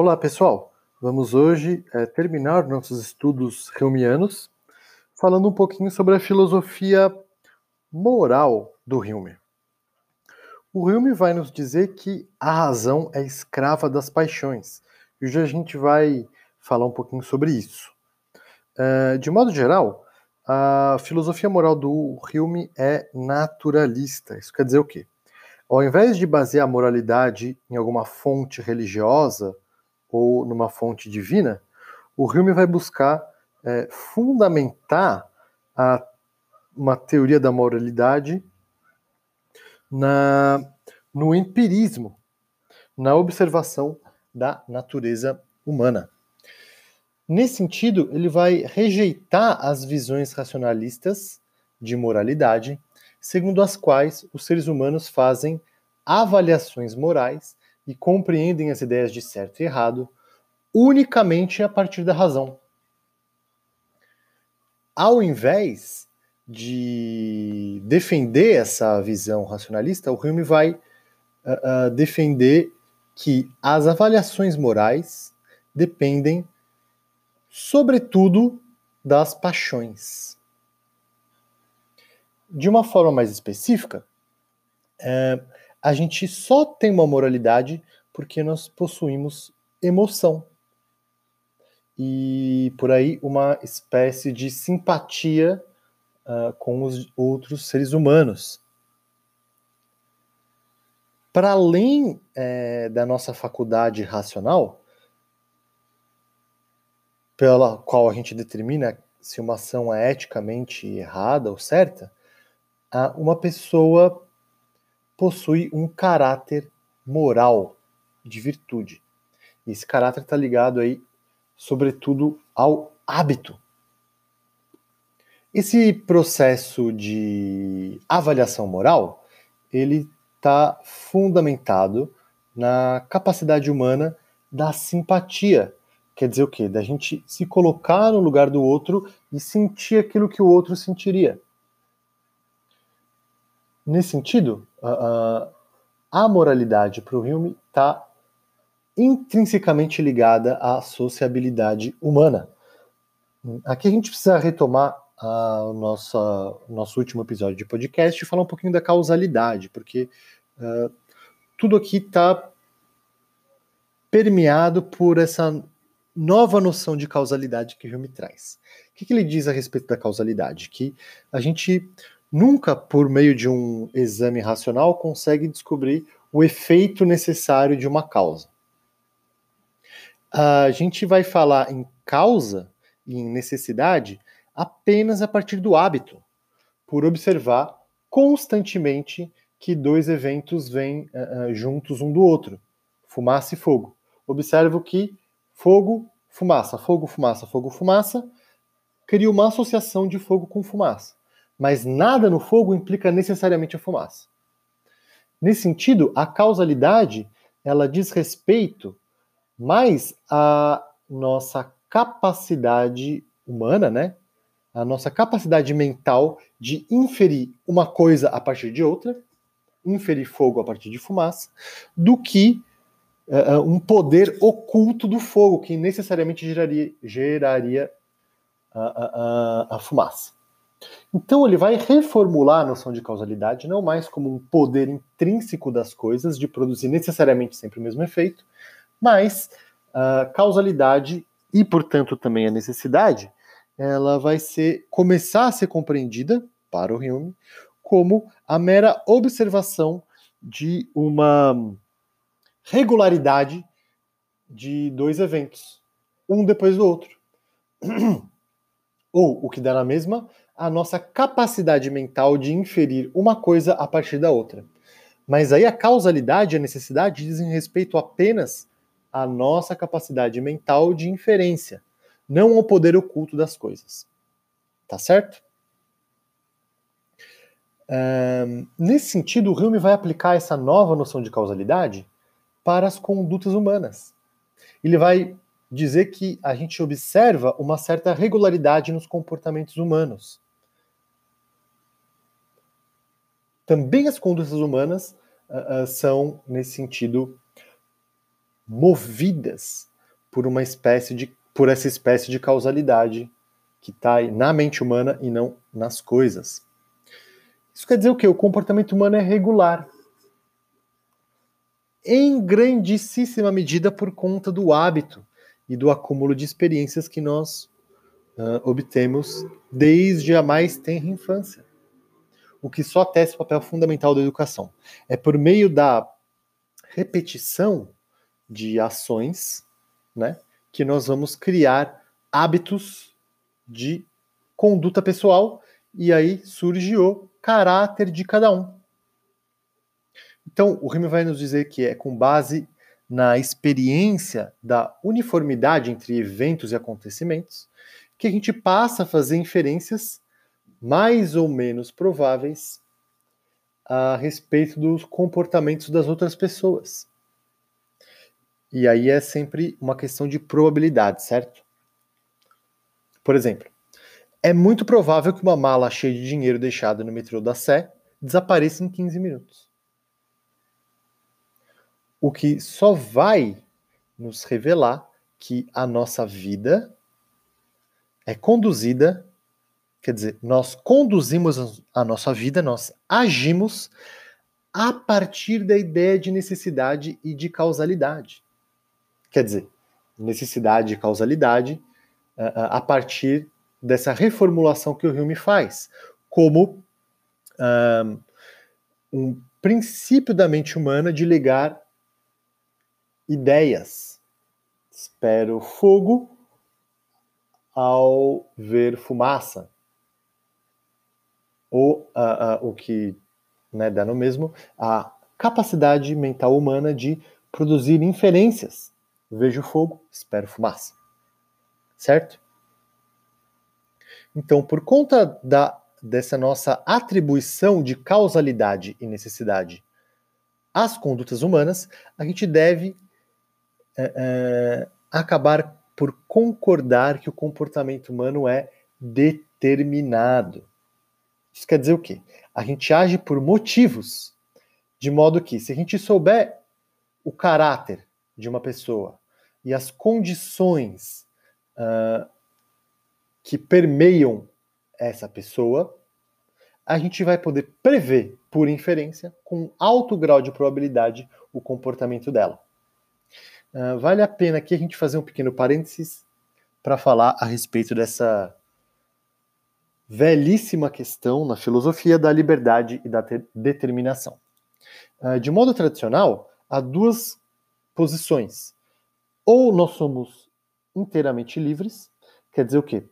Olá, pessoal! Vamos hoje é, terminar nossos estudos reumianos falando um pouquinho sobre a filosofia moral do Hume. O Hume vai nos dizer que a razão é escrava das paixões. E hoje a gente vai falar um pouquinho sobre isso. Uh, de modo geral, a filosofia moral do Hume é naturalista. Isso quer dizer o quê? Ao invés de basear a moralidade em alguma fonte religiosa ou numa fonte divina, o Hume vai buscar é, fundamentar a, uma teoria da moralidade na, no empirismo, na observação da natureza humana. Nesse sentido, ele vai rejeitar as visões racionalistas de moralidade, segundo as quais os seres humanos fazem avaliações morais e compreendem as ideias de certo e errado unicamente a partir da razão. Ao invés de defender essa visão racionalista, o Hume vai uh, uh, defender que as avaliações morais dependem, sobretudo, das paixões. De uma forma mais específica, uh, a gente só tem uma moralidade porque nós possuímos emoção. E por aí uma espécie de simpatia uh, com os outros seres humanos. Para além é, da nossa faculdade racional, pela qual a gente determina se uma ação é eticamente errada ou certa, uma pessoa possui um caráter moral de virtude. E esse caráter está ligado aí, sobretudo, ao hábito. Esse processo de avaliação moral, ele está fundamentado na capacidade humana da simpatia. Quer dizer o quê? Da gente se colocar no lugar do outro e sentir aquilo que o outro sentiria. Nesse sentido, a, a moralidade para o Hume está intrinsecamente ligada à sociabilidade humana. Aqui a gente precisa retomar o nosso, nosso último episódio de podcast e falar um pouquinho da causalidade, porque uh, tudo aqui está permeado por essa nova noção de causalidade que Hume traz. O que, que ele diz a respeito da causalidade? Que a gente nunca, por meio de um exame racional, consegue descobrir o efeito necessário de uma causa. A gente vai falar em causa e em necessidade apenas a partir do hábito, por observar constantemente que dois eventos vêm uh, juntos um do outro, fumaça e fogo. Observo que fogo, fumaça, fogo, fumaça, fogo, fumaça, cria uma associação de fogo com fumaça mas nada no fogo implica necessariamente a fumaça. Nesse sentido, a causalidade ela diz respeito mais à nossa capacidade humana, né? A nossa capacidade mental de inferir uma coisa a partir de outra, inferir fogo a partir de fumaça, do que uh, um poder oculto do fogo que necessariamente geraria, geraria a, fumaça. Então ele vai reformular a noção de causalidade não mais como um poder intrínseco das coisas de produzir necessariamente sempre o mesmo efeito, mas a causalidade e, portanto, também a necessidade, ela vai ser começar a ser compreendida para o Hume como a mera observação de uma regularidade de dois eventos, um depois do outro. Ou, o que dá na mesma, a nossa capacidade mental de inferir uma coisa a partir da outra. Mas aí a causalidade e a necessidade dizem respeito apenas à nossa capacidade mental de inferência, não ao poder oculto das coisas. Tá certo? Um, nesse sentido, o Hume vai aplicar essa nova noção de causalidade para as condutas humanas. Ele vai dizer que a gente observa uma certa regularidade nos comportamentos humanos. Também as condutas humanas uh, uh, são, nesse sentido, movidas por uma espécie de por essa espécie de causalidade que está na mente humana e não nas coisas. Isso quer dizer o quê? O comportamento humano é regular. Em grandíssima medida por conta do hábito e do acúmulo de experiências que nós uh, obtemos desde a mais tenra infância. O que só atesta o papel fundamental da educação. É por meio da repetição de ações, né, que nós vamos criar hábitos de conduta pessoal e aí surge o caráter de cada um. Então, o Rime vai nos dizer que é com base na experiência da uniformidade entre eventos e acontecimentos que a gente passa a fazer inferências mais ou menos prováveis a respeito dos comportamentos das outras pessoas. E aí é sempre uma questão de probabilidade, certo? Por exemplo, é muito provável que uma mala cheia de dinheiro deixada no metrô da Sé desapareça em 15 minutos. O que só vai nos revelar que a nossa vida é conduzida, quer dizer, nós conduzimos a nossa vida, nós agimos a partir da ideia de necessidade e de causalidade. Quer dizer, necessidade e causalidade a partir dessa reformulação que o Hume faz, como um, um princípio da mente humana de ligar ideias. Espero fogo ao ver fumaça. Ou o que né, dá no mesmo, a capacidade mental humana de produzir inferências. Vejo fogo, espero fumaça. Certo? Então, por conta da, dessa nossa atribuição de causalidade e necessidade às condutas humanas, a gente deve é, é, acabar por concordar que o comportamento humano é determinado. Isso quer dizer o quê? A gente age por motivos, de modo que, se a gente souber o caráter de uma pessoa e as condições uh, que permeiam essa pessoa, a gente vai poder prever, por inferência, com alto grau de probabilidade, o comportamento dela. Uh, vale a pena aqui a gente fazer um pequeno parênteses para falar a respeito dessa velhíssima questão na filosofia da liberdade e da determinação. Uh, de modo tradicional, há duas posições. Ou nós somos inteiramente livres, quer dizer o quê?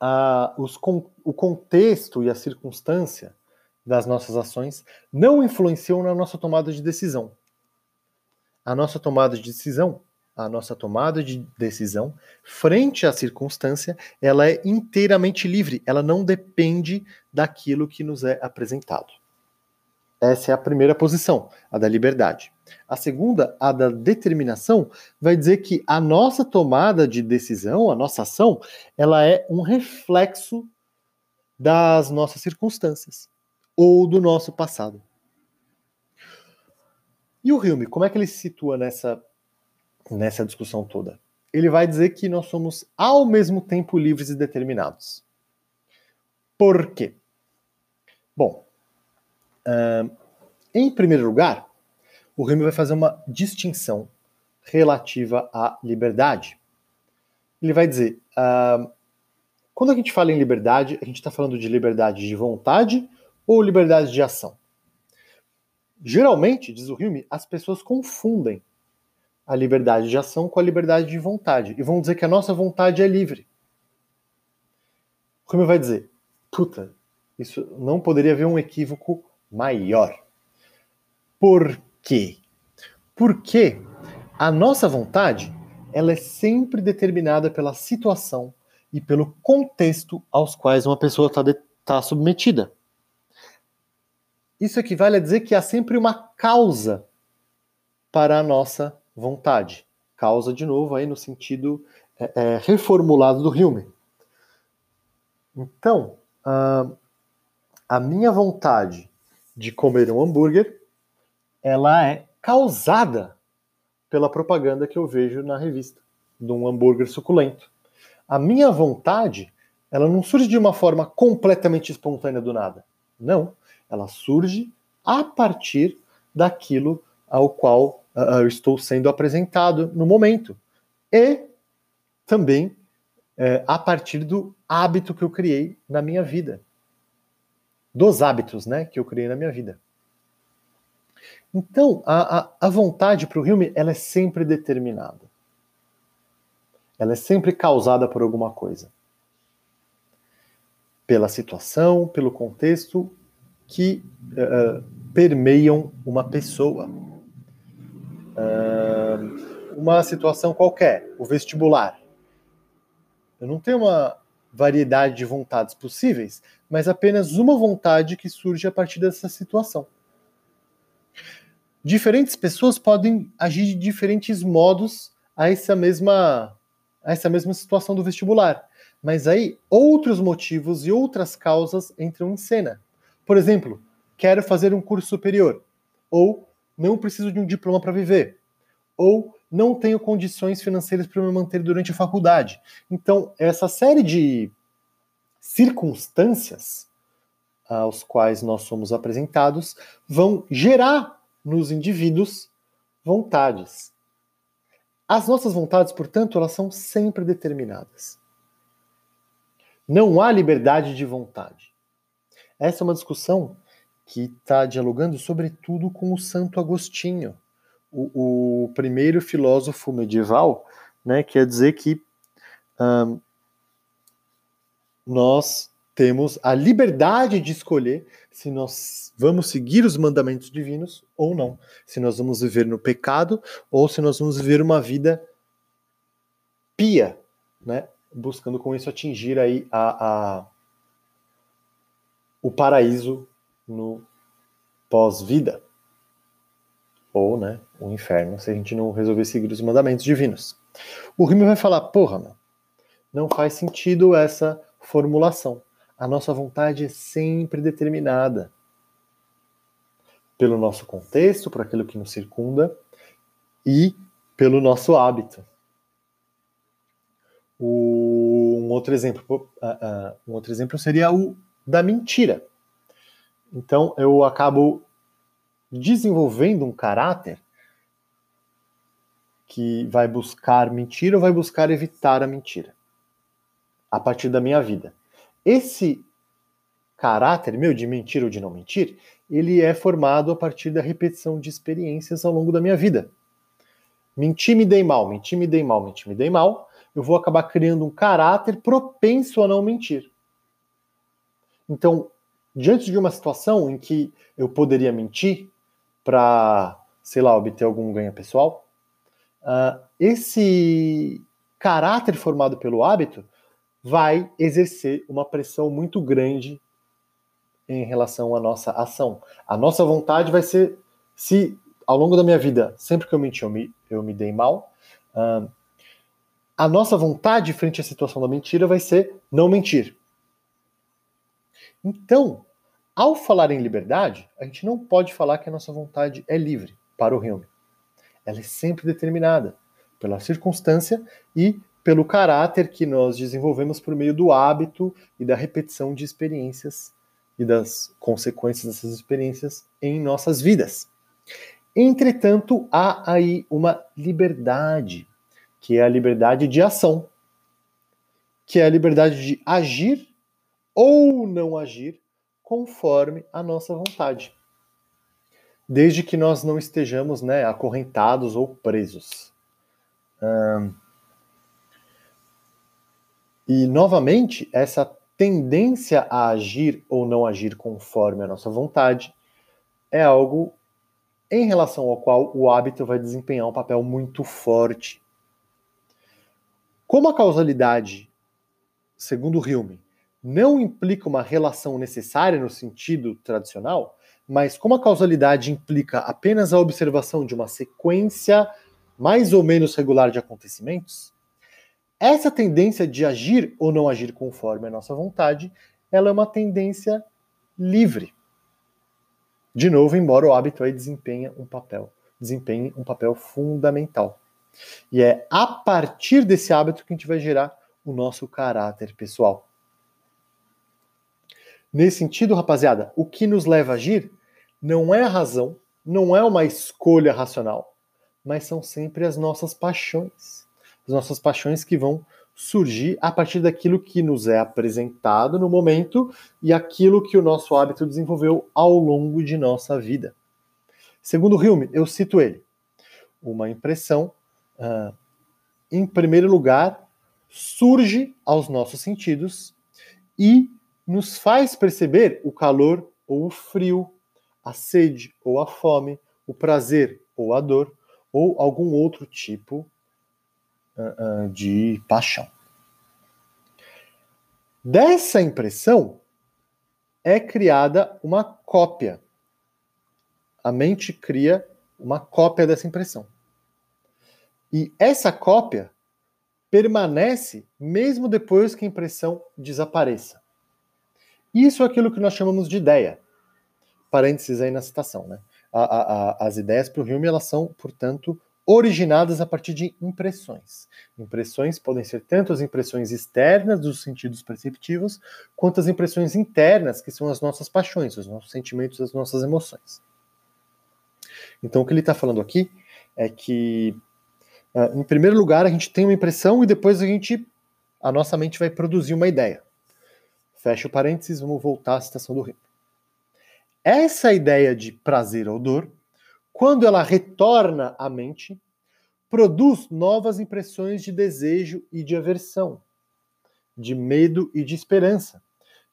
a, os, o contexto e a circunstância das nossas ações não influenciam na nossa tomada de decisão. A nossa tomada de decisão, a nossa tomada de decisão, frente à circunstância, ela é inteiramente livre, ela não depende daquilo que nos é apresentado. Essa é a primeira posição, a da liberdade. A segunda, a da determinação, vai dizer que a nossa tomada de decisão, a nossa ação, ela é um reflexo das nossas circunstâncias ou do nosso passado. E o Hume, como é que ele se situa nessa, nessa discussão toda? Ele vai dizer que nós somos ao mesmo tempo livres e determinados. Por quê? Bom, uh, em primeiro lugar, o Remy vai fazer uma distinção relativa à liberdade. Ele vai dizer: uh, quando a gente fala em liberdade, a gente está falando de liberdade de vontade ou liberdade de ação? Geralmente, diz o Hume, as pessoas confundem a liberdade de ação com a liberdade de vontade e vão dizer que a nossa vontade é livre. Hume vai dizer: puta, isso não poderia haver um equívoco maior. Por quê? Porque a nossa vontade ela é sempre determinada pela situação e pelo contexto aos quais uma pessoa está tá submetida. Isso equivale a dizer que há sempre uma causa para a nossa vontade. Causa, de novo, aí no sentido é, é, reformulado do Hume. Então, uh, a minha vontade de comer um hambúrguer ela é causada pela propaganda que eu vejo na revista, de um hambúrguer suculento. A minha vontade, ela não surge de uma forma completamente espontânea do nada. Não, ela surge a partir daquilo ao qual uh, eu estou sendo apresentado no momento. E também uh, a partir do hábito que eu criei na minha vida. Dos hábitos né, que eu criei na minha vida. Então, a, a, a vontade para o Hume ela é sempre determinada. Ela é sempre causada por alguma coisa. Pela situação, pelo contexto que uh, permeiam uma pessoa. Uma situação qualquer, o vestibular. Eu não tenho uma variedade de vontades possíveis, mas apenas uma vontade que surge a partir dessa situação. Diferentes pessoas podem agir de diferentes modos a essa mesma a essa mesma situação do vestibular, mas aí outros motivos e outras causas entram em cena. Por exemplo, quero fazer um curso superior, ou não preciso de um diploma para viver, ou não tenho condições financeiras para me manter durante a faculdade. Então, essa série de circunstâncias aos quais nós somos apresentados vão gerar nos indivíduos vontades. As nossas vontades, portanto, elas são sempre determinadas. Não há liberdade de vontade. Essa é uma discussão que está dialogando, sobretudo, com o Santo Agostinho, o, o primeiro filósofo medieval, né, quer dizer que um, nós temos a liberdade de escolher se nós vamos seguir os mandamentos divinos ou não, se nós vamos viver no pecado ou se nós vamos viver uma vida pia, né? buscando com isso atingir aí a, a o paraíso no pós-vida ou né, o inferno se a gente não resolver seguir os mandamentos divinos. O Rime vai falar, porra, não, não faz sentido essa formulação. A nossa vontade é sempre determinada pelo nosso contexto, por aquilo que nos circunda e pelo nosso hábito. O, um outro exemplo, uh, uh, um outro exemplo seria o da mentira. Então eu acabo desenvolvendo um caráter que vai buscar mentira ou vai buscar evitar a mentira a partir da minha vida. Esse caráter meu de mentir ou de não mentir, ele é formado a partir da repetição de experiências ao longo da minha vida. Mentir me dei mal, mentir me dei mal, mentir me dei mal, eu vou acabar criando um caráter propenso a não mentir. Então, diante de uma situação em que eu poderia mentir para, sei lá, obter algum ganho pessoal, uh, esse caráter formado pelo hábito vai exercer uma pressão muito grande em relação à nossa ação. A nossa vontade vai ser, se ao longo da minha vida, sempre que eu menti, eu me, eu me dei mal, uh, a nossa vontade frente à situação da mentira vai ser não mentir. Então, ao falar em liberdade, a gente não pode falar que a nossa vontade é livre para o Hume. Ela é sempre determinada pela circunstância e pelo caráter que nós desenvolvemos por meio do hábito e da repetição de experiências e das consequências dessas experiências em nossas vidas. Entretanto, há aí uma liberdade, que é a liberdade de ação, que é a liberdade de agir ou não agir conforme a nossa vontade. Desde que nós não estejamos né, acorrentados ou presos. E, novamente, essa tendência a agir ou não agir conforme a nossa vontade é algo em relação ao qual o hábito vai desempenhar um papel muito forte. Como a causalidade, segundo Hume, não implica uma relação necessária no sentido tradicional, mas como a causalidade implica apenas a observação de uma sequência mais ou menos regular de acontecimentos, essa tendência de agir ou não agir conforme a nossa vontade, ela é uma tendência livre. De novo, embora o hábito aí desempenhe um papel desempenhe um papel fundamental. E é a partir desse hábito que a gente vai gerar o nosso caráter pessoal. Nesse sentido, rapaziada, o que nos leva a agir não é a razão, não é uma escolha racional, mas são sempre as nossas paixões. As nossas paixões que vão surgir a partir daquilo que nos é apresentado no momento e aquilo que o nosso hábito desenvolveu ao longo de nossa vida. Segundo Hume, eu cito ele, uma impressão, uh, em primeiro lugar, surge aos nossos sentidos e nos faz perceber o calor ou o frio, a sede ou a fome, o prazer ou a dor, ou algum outro tipo uh, uh, de paixão. Dessa impressão é criada uma cópia. A mente cria uma cópia dessa impressão. E essa cópia permanece mesmo depois que a impressão desapareça. Isso é aquilo que nós chamamos de ideia. Parênteses aí na citação, né? A, a, a, as ideias para o Hume, elas são, portanto, originadas a partir de impressões. Impressões podem ser tanto as impressões externas dos sentidos perceptivos, quanto as impressões internas, que são as nossas paixões, os nossos sentimentos, as nossas emoções. Então, o que ele está falando aqui é que, ah, em primeiro lugar, a gente tem uma impressão e depois a gente, a nossa mente vai produzir uma ideia. Fecha o parênteses, vamos voltar à citação do Rio. Essa ideia de prazer ou dor, quando ela retorna à mente, produz novas impressões de desejo e de aversão, de medo e de esperança,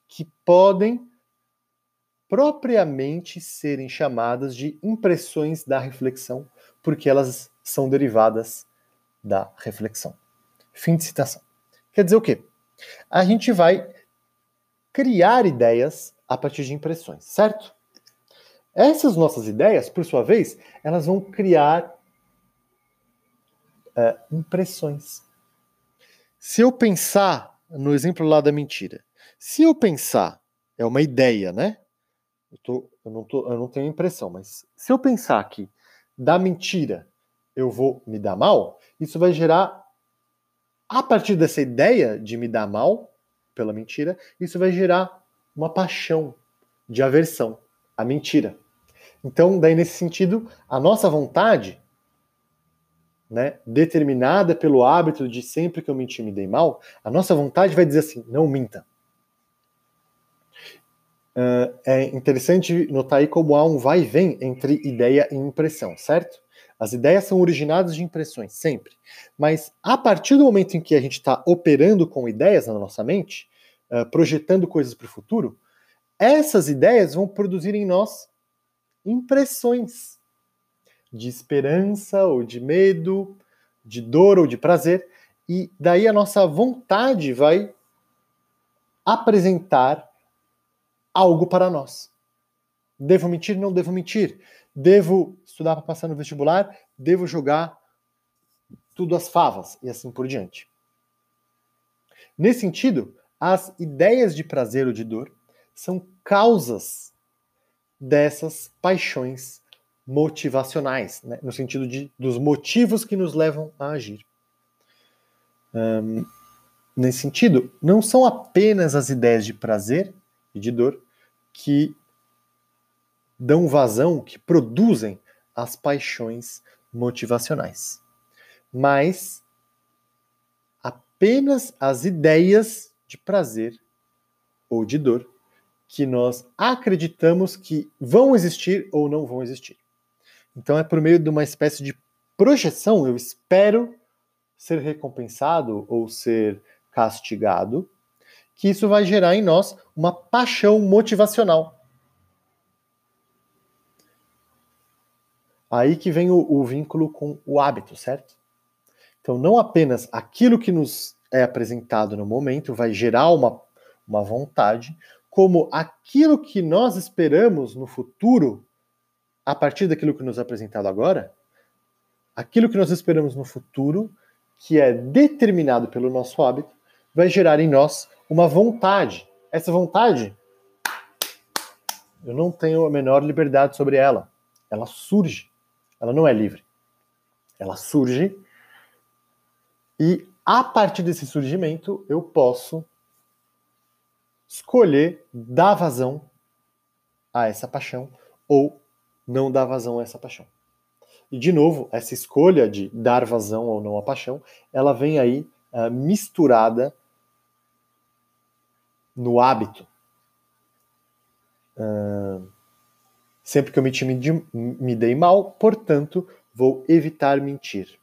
que podem propriamente serem chamadas de impressões da reflexão, porque elas são derivadas da reflexão. Fim de citação. Quer dizer o quê? A gente vai criar ideias a partir de impressões, certo? Essas nossas ideias, por sua vez, elas vão criar uh, impressões. Se eu pensar no exemplo lá da mentira, se eu pensar, é uma ideia, né? Eu, tô, eu, não, tô, eu não tenho impressão, mas se eu pensar que da mentira eu vou me dar mal, isso vai gerar, a partir dessa ideia de me dar mal, pela mentira, isso vai gerar uma paixão de aversão à mentira. Então, daí nesse sentido, a nossa vontade, né, determinada pelo hábito de sempre que eu mentir me dei mal, a nossa vontade vai dizer assim: não minta. Uh, é interessante notar aí como há um vai e vem entre ideia e impressão, certo? As ideias são originadas de impressões, sempre. Mas a partir do momento em que a gente está operando com ideias na nossa mente, uh, projetando coisas para o futuro, essas ideias vão produzir em nós impressões de esperança ou de medo, de dor ou de prazer, e daí a nossa vontade vai apresentar algo para nós. Devo mentir? Não devo mentir. Devo estudar para passar no vestibular? Devo jogar tudo às favas e assim por diante. Nesse sentido, as ideias de prazer ou de dor são causas dessas paixões motivacionais, né? no sentido de, dos motivos que nos levam a agir. Um, nesse sentido, não são apenas as ideias de prazer e de dor que dão vazão, que produzem as paixões motivacionais, mas apenas as ideias de prazer ou de dor que nós acreditamos que vão existir ou não vão existir. Então é por meio de uma espécie de projeção, eu espero ser recompensado ou ser castigado, que isso vai gerar em nós uma paixão motivacional. Aí que vem o, o vínculo com o hábito, certo? Então, não apenas aquilo que nos é apresentado no momento vai gerar uma, uma vontade, como aquilo que nós esperamos no futuro, a partir daquilo que nos é apresentado agora, aquilo que nós esperamos no futuro, que é determinado pelo nosso hábito, vai gerar em nós uma vontade. Essa vontade, eu não tenho a menor liberdade sobre ela. Ela surge ela não é livre. Ela surge e a partir desse surgimento eu posso escolher dar vazão a essa paixão ou não dar vazão a essa paixão. E de novo, essa escolha de dar vazão ou não à paixão, ela vem aí uh, misturada no hábito. Uh, sempre que eu me, me dei mal, portanto, vou evitar mentir.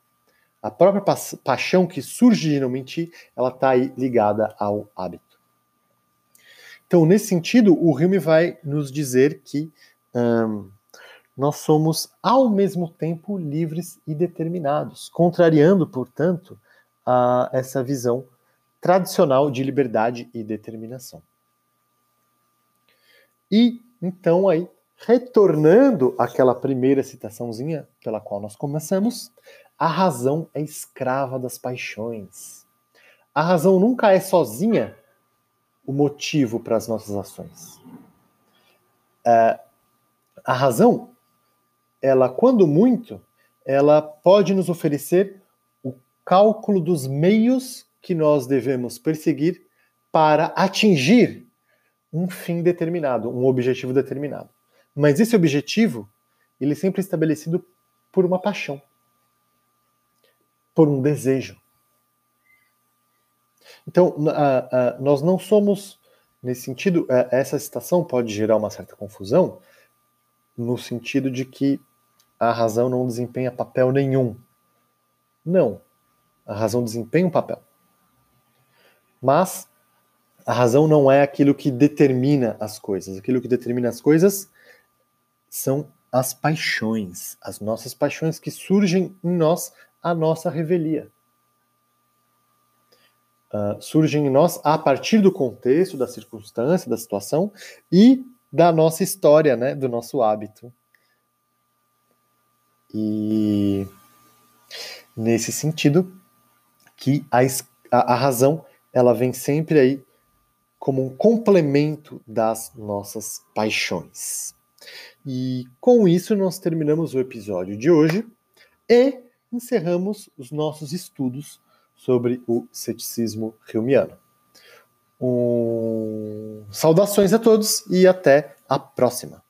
A própria pa paixão que surge de não mentir, ela está aí ligada ao hábito. Então, nesse sentido, o Hume vai nos dizer que um, nós somos ao mesmo tempo livres e determinados, contrariando, portanto, a essa visão tradicional de liberdade e determinação. E então aí, retornando àquela primeira citaçãozinha pela qual nós começamos, a razão é escrava das paixões. A razão nunca é sozinha o motivo para as nossas ações. É, a razão, ela, quando muito, ela pode nos oferecer o cálculo dos meios que nós devemos perseguir para atingir um fim determinado, um objetivo determinado. Mas esse objetivo, ele é sempre estabelecido por uma paixão, por um desejo. Então, nós não somos, nesse sentido, essa citação pode gerar uma certa confusão, no sentido de que a razão não desempenha papel nenhum. Não. A razão desempenha um papel. Mas a razão não é aquilo que determina as coisas. Aquilo que determina as coisas são as paixões, as nossas paixões que surgem em nós, a nossa revelia. Uh, surgem em nós a partir do contexto, da circunstância, da situação e da nossa história, né, do nosso hábito. E nesse sentido que a, a, a razão ela vem sempre aí como um complemento das nossas paixões. E com isso nós terminamos o episódio de hoje e encerramos os nossos estudos sobre o ceticismo humeano. Um... Saudações a todos e até a próxima.